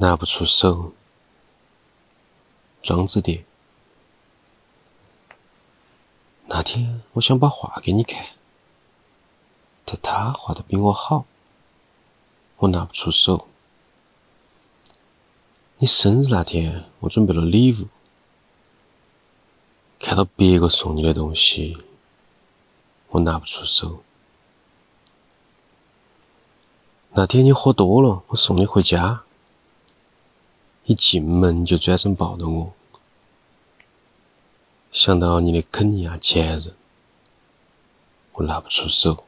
拿不出手，庄子的。那天我想把画给你看，但他画的比我好，我拿不出手。你生日那天，我准备了礼物，看到别个送你的东西，我拿不出手。那天你喝多了，我送你回家。一进门就转身抱着我，想到你的肯尼亚前任，我拿不出手。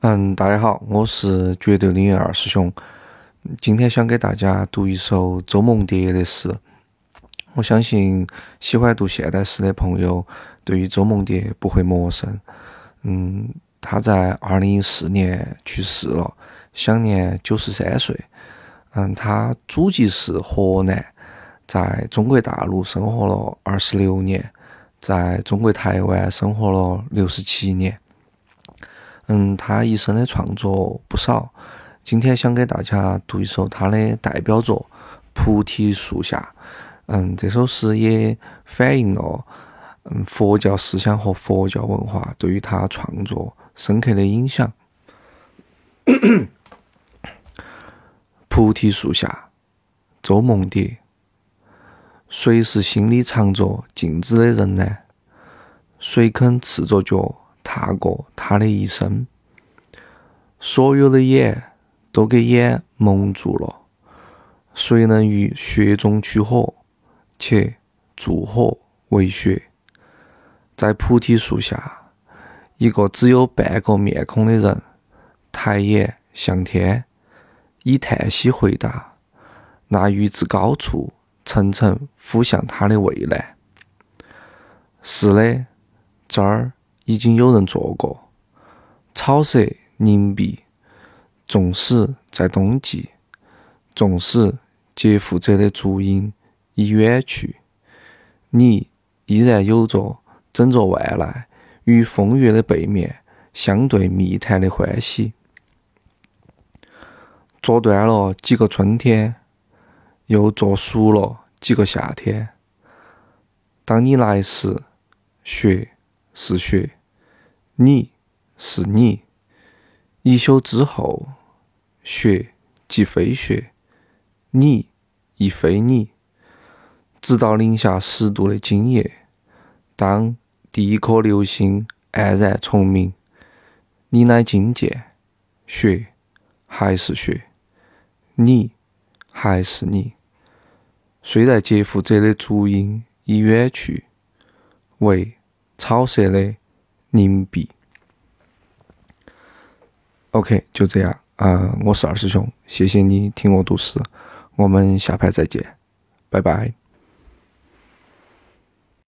嗯，大家好，我是绝对领二师兄，今天想给大家读一首周梦蝶的诗。我相信喜欢读现代诗的朋友，对于周梦蝶不会陌生。嗯，他在二零一四年去世了。享年九十三岁。嗯，他祖籍是河南，在中国大陆生活了二十六年，在中国台湾生活了六十七年。嗯，他一生的创作不少，今天想给大家读一首他的代表作《菩提树下》。嗯，这首诗也反映了嗯佛教思想和佛教文化对于他创作深刻的影响。菩提树下，周梦蝶。谁是心里藏着镜子的人呢？谁肯赤着脚踏过他的一生？所有的眼都给眼蒙住了。谁能于雪中取火，且助火为雪？在菩提树下，一个只有半个面孔的人，抬眼向天。以叹息回答：“那于之高处，层层俯向他的未来。”是的，这儿已经有人坐过。草色凝碧，纵使在冬季，纵使劫富者的足音已远去，你依然有着枕着万籁，与风月的背面相对密谈的欢喜。做断了几个春天，又做熟了几个夏天。当你来时，雪是雪，你是你；一宿之后，雪即非雪，你亦非你。直到零下十度的今夜，当第一颗流星黯然重明，你乃惊见，雪还是雪。你还是你，虽然劫富者的足音已远去，为草色的凝碧。OK，就这样啊，我是二师兄，谢谢你听我读诗，我们下盘再见，拜拜。